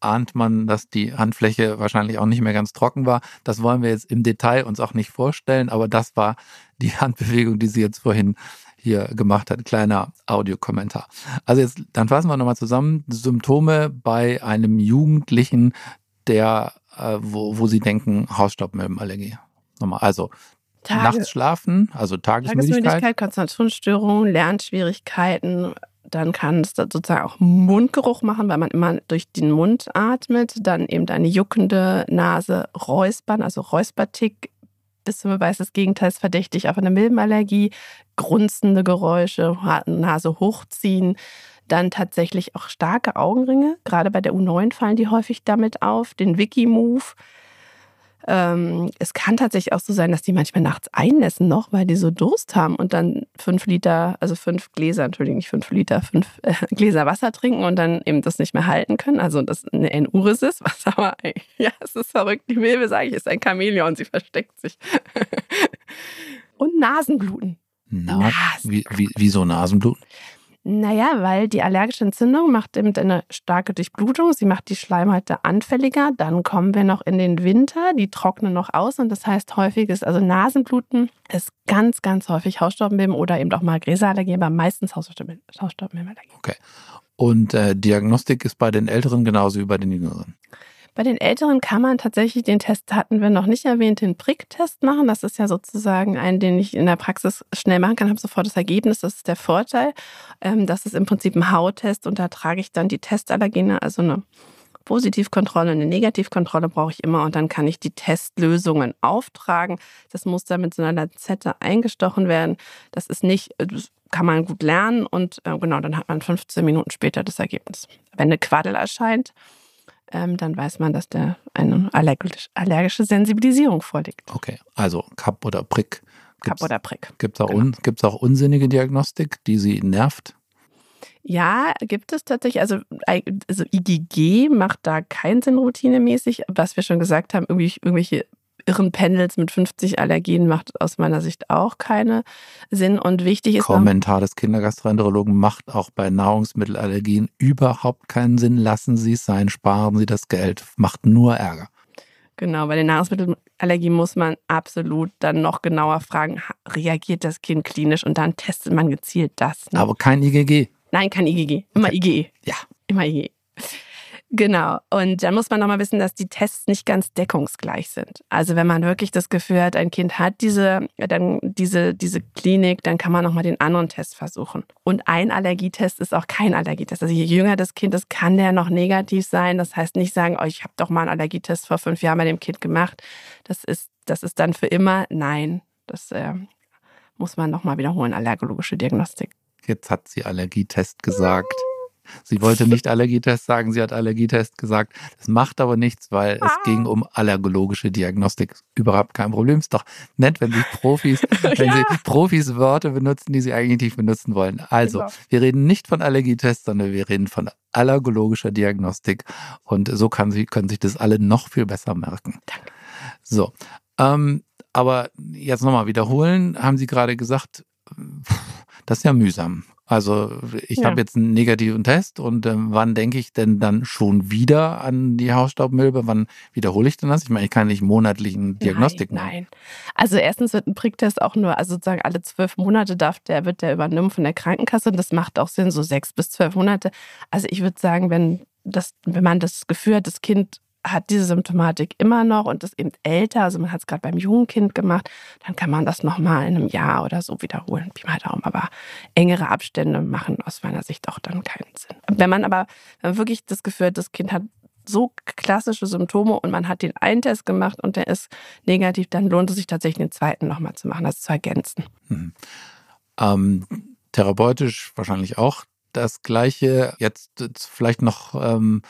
ahnt man, dass die Handfläche wahrscheinlich auch nicht mehr ganz trocken war. Das wollen wir jetzt im Detail uns auch nicht vorstellen, aber das war die Handbewegung, die sie jetzt vorhin hier gemacht hat. Kleiner Audiokommentar. Also jetzt, dann fassen wir nochmal zusammen. Symptome bei einem Jugendlichen, der, äh, wo, wo sie denken, Hausstaubmilbenallergie. Nochmal. Also Tage. nachts schlafen, also Tagesmüdigkeit. Tagesmüdigkeit, Konzentrationsstörungen, Lernschwierigkeiten, dann kann es sozusagen auch Mundgeruch machen, weil man immer durch den Mund atmet. Dann eben eine juckende Nase, Räuspern, also Räuspertick bis zum Beweis des Gegenteils verdächtig auf eine Milbenallergie, grunzende Geräusche, Nase hochziehen, dann tatsächlich auch starke Augenringe. Gerade bei der U9 fallen die häufig damit auf. Den Wiki-Move. Ähm, es kann tatsächlich auch so sein, dass die manchmal nachts einnässen noch, weil die so Durst haben und dann fünf Liter, also fünf Gläser, Entschuldigung, nicht fünf Liter, fünf äh, Gläser Wasser trinken und dann eben das nicht mehr halten können. Also das eine Enuris ist, was aber, ja, es ist verrückt. Die Milbe, sage ich, ist ein Chamäleon, sie versteckt sich. und Nasenbluten. Na, Nasen. wie, wie, wieso Nasenbluten? Naja, weil die allergische Entzündung macht eben eine starke Durchblutung, sie macht die Schleimhäute anfälliger. Dann kommen wir noch in den Winter, die trocknen noch aus und das heißt häufiges, also Nasenbluten ist ganz, ganz häufig Hausstaubmilben oder eben auch mal Gräserallergie, aber meistens Hausstaubmilbenallergie. Okay. Und äh, Diagnostik ist bei den Älteren genauso wie bei den Jüngeren? Bei den Älteren kann man tatsächlich den Test, hatten wir noch nicht erwähnt, den Prick-Test machen. Das ist ja sozusagen ein, den ich in der Praxis schnell machen kann, habe sofort das Ergebnis. Das ist der Vorteil. Ähm, das ist im Prinzip ein Hauttest und da trage ich dann die Testallergene, also eine Positivkontrolle, eine Negativkontrolle brauche ich immer und dann kann ich die Testlösungen auftragen. Das muss dann mit so einer Lanzette eingestochen werden. Das ist nicht, das kann man gut lernen und äh, genau, dann hat man 15 Minuten später das Ergebnis. Wenn eine Quaddel erscheint, ähm, dann weiß man, dass da eine allergische Sensibilisierung vorliegt. Okay, also Kap oder Prick. Kap oder Prick. Gibt es auch, genau. un, auch unsinnige Diagnostik, die Sie nervt? Ja, gibt es tatsächlich. Also, also IgG macht da keinen Sinn routinemäßig. Was wir schon gesagt haben, irgendwie, irgendwelche irren Pendels mit 50 Allergien macht aus meiner Sicht auch keinen Sinn. Und wichtig ist. Kommentar des Kindergastroenterologen macht auch bei Nahrungsmittelallergien überhaupt keinen Sinn. Lassen Sie es sein, sparen Sie das Geld, macht nur Ärger. Genau, bei den Nahrungsmittelallergien muss man absolut dann noch genauer fragen, reagiert das Kind klinisch und dann testet man gezielt das. Ne? Aber kein IgG. Nein, kein IgG. Immer okay. IgE. Ja. Immer IgE. Genau. Und dann muss man nochmal wissen, dass die Tests nicht ganz deckungsgleich sind. Also wenn man wirklich das Gefühl hat, ein Kind hat diese, dann diese, diese Klinik, dann kann man nochmal den anderen Test versuchen. Und ein Allergietest ist auch kein Allergietest. Also je jünger das Kind ist, kann der noch negativ sein. Das heißt nicht sagen, oh, ich habe doch mal einen Allergietest vor fünf Jahren bei dem Kind gemacht. Das ist, das ist dann für immer nein. Das äh, muss man nochmal wiederholen, allergologische Diagnostik. Jetzt hat sie Allergietest gesagt. Sie wollte nicht Allergietest sagen, sie hat Allergietest gesagt. Das macht aber nichts, weil es ging um allergologische Diagnostik. Überhaupt kein Problem. Ist doch nett, wenn sich Profis, wenn ja. sie Profis Wörter benutzen, die sie eigentlich nicht benutzen wollen. Also, genau. wir reden nicht von Allergietest, sondern wir reden von allergologischer Diagnostik. Und so kann sie, können sich das alle noch viel besser merken. Danke. So. Ähm, aber jetzt nochmal wiederholen, haben Sie gerade gesagt, das ist ja mühsam. Also ich ja. habe jetzt einen negativen Test und äh, wann denke ich denn dann schon wieder an die Hausstaubmilbe? Wann wiederhole ich denn das? Ich meine, ich kann nicht monatlichen Diagnostik nein, machen. Nein, also erstens wird ein Pricktest auch nur, also sozusagen alle zwölf Monate darf der, wird der übernommen von der Krankenkasse und das macht auch Sinn, so sechs bis zwölf Monate. Also ich würde sagen, wenn das, wenn man das Gefühl hat, das Kind hat diese Symptomatik immer noch und ist eben älter, also man hat es gerade beim jungen Kind gemacht, dann kann man das nochmal in einem Jahr oder so wiederholen. Pi mal Daumen. Aber engere Abstände machen aus meiner Sicht auch dann keinen Sinn. Wenn man aber wirklich das Gefühl hat, das Kind hat so klassische Symptome und man hat den einen Test gemacht und der ist negativ, dann lohnt es sich tatsächlich den zweiten nochmal zu machen, das zu ergänzen. Mhm. Ähm, therapeutisch wahrscheinlich auch das Gleiche. Jetzt vielleicht noch ähm,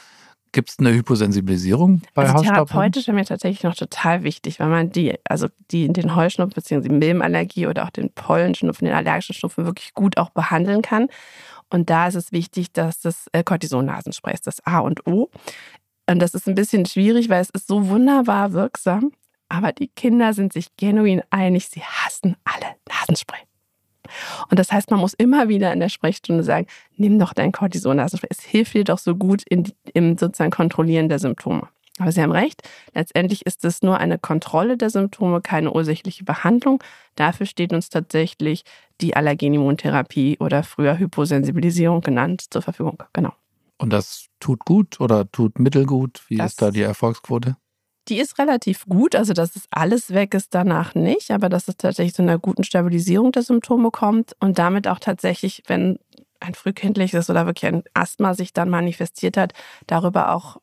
Gibt es eine Hyposensibilisierung bei also Therapeutisch wäre mir tatsächlich noch total wichtig, weil man die, also die, den Heuschnupfen bzw. die Milbenallergie oder auch den Pollenschnupfen, den allergischen Schnupfen wirklich gut auch behandeln kann. Und da ist es wichtig, dass das äh, Cortison-Nasenspray ist, das A und O. Und das ist ein bisschen schwierig, weil es ist so wunderbar wirksam. Aber die Kinder sind sich genuin einig, sie hassen alle Nasenspray. Und das heißt, man muss immer wieder in der Sprechstunde sagen, nimm doch dein Cortison. Also es hilft dir doch so gut in, im sozusagen Kontrollieren der Symptome. Aber Sie haben recht, letztendlich ist es nur eine Kontrolle der Symptome, keine ursächliche Behandlung. Dafür steht uns tatsächlich die Allergenimmuntherapie oder früher Hyposensibilisierung genannt zur Verfügung. Genau. Und das tut gut oder tut mittelgut? Wie das ist da die Erfolgsquote? Die ist relativ gut, also dass es alles weg ist danach nicht, aber dass es tatsächlich zu einer guten Stabilisierung der Symptome kommt und damit auch tatsächlich, wenn ein frühkindliches oder wirklich ein Asthma sich dann manifestiert hat, darüber auch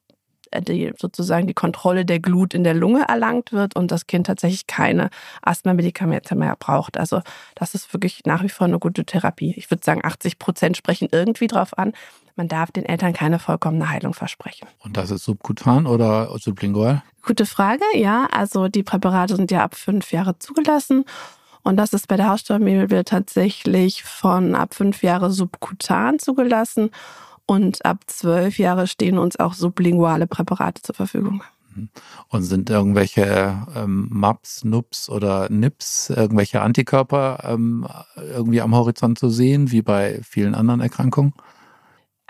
äh, die, sozusagen die Kontrolle der Glut in der Lunge erlangt wird und das Kind tatsächlich keine Asthma-Medikamente mehr braucht. Also das ist wirklich nach wie vor eine gute Therapie. Ich würde sagen, 80 Prozent sprechen irgendwie drauf an. Man darf den Eltern keine vollkommene Heilung versprechen. Und das ist subkutan oder sublingual? Gute Frage, ja. Also die Präparate sind ja ab fünf Jahre zugelassen. Und das ist bei der Hausstaubmilbe tatsächlich von ab fünf Jahre subkutan zugelassen. Und ab zwölf Jahre stehen uns auch sublinguale Präparate zur Verfügung. Mhm. Und sind irgendwelche ähm, MAPs, NUPs oder NIPs, irgendwelche Antikörper ähm, irgendwie am Horizont zu sehen, wie bei vielen anderen Erkrankungen?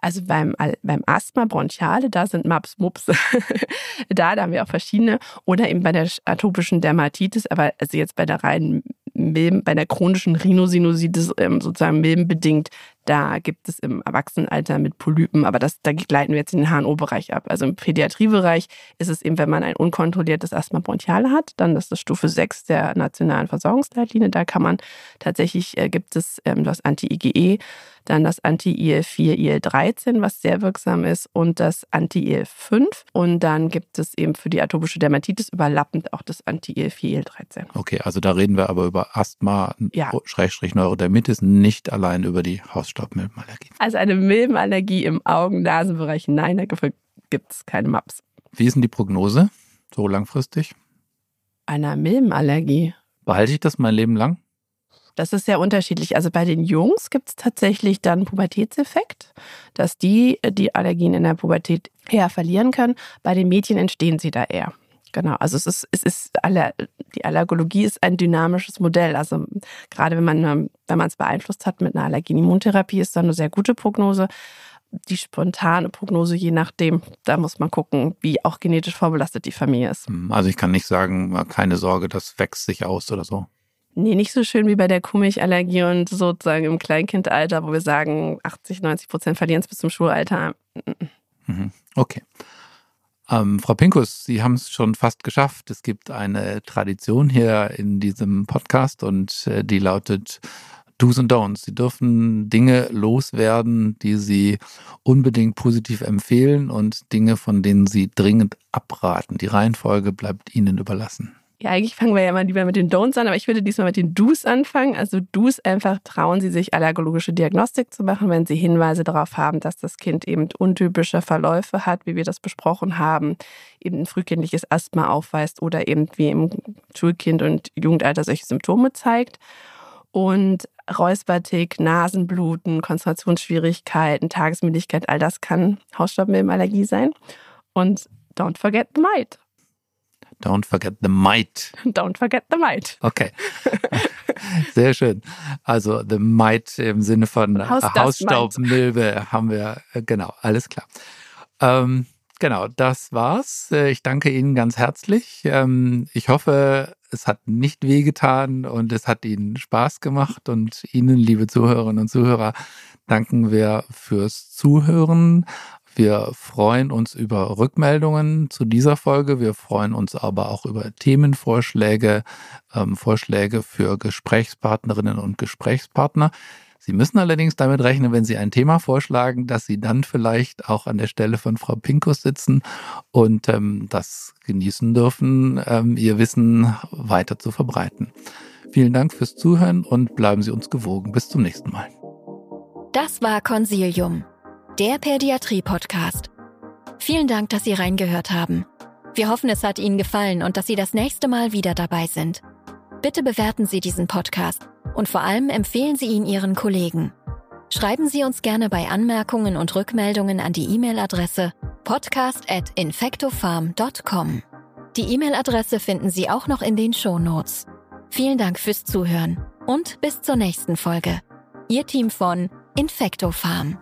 Also beim, beim Asthma bronchiale, da sind MAPS, MUPS. da, da haben wir auch verschiedene. Oder eben bei der atopischen Dermatitis, aber also jetzt bei der reinen Milben, bei der chronischen Rhinosinusitis ähm, sozusagen milbenbedingt, da gibt es im Erwachsenenalter mit Polypen, aber das, da gleiten wir jetzt in den HNO-Bereich ab. Also im Pädiatriebereich ist es eben, wenn man ein unkontrolliertes Asthma bronchiale hat, dann ist das Stufe 6 der nationalen Versorgungsleitlinie. Da kann man tatsächlich, äh, gibt es ähm, das Anti-IgE, dann das Anti-IL-4, IL-13, was sehr wirksam ist, und das Anti-IL-5. Und dann gibt es eben für die atopische Dermatitis überlappend auch das Anti-IL-4, IL-13. Okay, also da reden wir aber über Asthma, ja. Schrägstrich Neurodermitis, nicht allein über die Hausstaub. Milbenallergie. Also eine Milbenallergie im Augen-Nasenbereich, nein, dafür gibt es keine MAPs. Wie ist denn die Prognose so langfristig? Einer Milbenallergie. Behalte ich das mein Leben lang? Das ist sehr unterschiedlich. Also bei den Jungs gibt es tatsächlich dann Pubertätseffekt, dass die die Allergien in der Pubertät eher verlieren können. Bei den Mädchen entstehen sie da eher. Genau, also es ist, es ist aller, die Allergologie ist ein dynamisches Modell. Also gerade wenn man, wenn man es beeinflusst hat mit einer Allergien-Immuntherapie, ist da eine sehr gute Prognose. Die spontane Prognose, je nachdem, da muss man gucken, wie auch genetisch vorbelastet die Familie ist. Hm, also ich kann nicht sagen, keine Sorge, das wächst sich aus oder so. Nee, nicht so schön wie bei der Kuhmilchallergie und sozusagen im Kleinkindalter, wo wir sagen, 80, 90 Prozent verlieren es bis zum Schulalter. Mhm. Okay. Ähm, Frau Pinkus, Sie haben es schon fast geschafft. Es gibt eine Tradition hier in diesem Podcast und äh, die lautet Do's und Don'ts. Sie dürfen Dinge loswerden, die Sie unbedingt positiv empfehlen und Dinge, von denen Sie dringend abraten. Die Reihenfolge bleibt Ihnen überlassen. Ja, eigentlich fangen wir ja mal lieber mit den Don'ts an, aber ich würde diesmal mit den Do's anfangen. Also Do's einfach trauen Sie sich allergologische Diagnostik zu machen, wenn Sie Hinweise darauf haben, dass das Kind eben untypische Verläufe hat, wie wir das besprochen haben, eben ein frühkindliches Asthma aufweist oder eben wie im Schulkind und Jugendalter solche Symptome zeigt. Und Räuspertick, Nasenbluten, Konzentrationsschwierigkeiten, Tagesmüdigkeit, all das kann Hausstaubmilbenallergie sein. Und don't forget the might. Don't forget the might. Don't forget the might. Okay. Sehr schön. Also the might im Sinne von Hausstaubmilbe haben wir, äh, genau, alles klar. Ähm, genau, das war's. Äh, ich danke Ihnen ganz herzlich. Ähm, ich hoffe, es hat nicht wehgetan und es hat Ihnen Spaß gemacht. Und Ihnen, liebe Zuhörerinnen und Zuhörer, danken wir fürs Zuhören. Wir freuen uns über Rückmeldungen zu dieser Folge. Wir freuen uns aber auch über Themenvorschläge, ähm, Vorschläge für Gesprächspartnerinnen und Gesprächspartner. Sie müssen allerdings damit rechnen, wenn Sie ein Thema vorschlagen, dass Sie dann vielleicht auch an der Stelle von Frau Pinkus sitzen und ähm, das genießen dürfen, ähm, Ihr Wissen weiter zu verbreiten. Vielen Dank fürs Zuhören und bleiben Sie uns gewogen. Bis zum nächsten Mal. Das war Consilium der Pädiatrie-Podcast. Vielen Dank, dass Sie reingehört haben. Wir hoffen, es hat Ihnen gefallen und dass Sie das nächste Mal wieder dabei sind. Bitte bewerten Sie diesen Podcast und vor allem empfehlen Sie ihn Ihren Kollegen. Schreiben Sie uns gerne bei Anmerkungen und Rückmeldungen an die E-Mail-Adresse podcast.infectofarm.com. Die E-Mail-Adresse finden Sie auch noch in den Show Notes. Vielen Dank fürs Zuhören und bis zur nächsten Folge. Ihr Team von Infectofarm.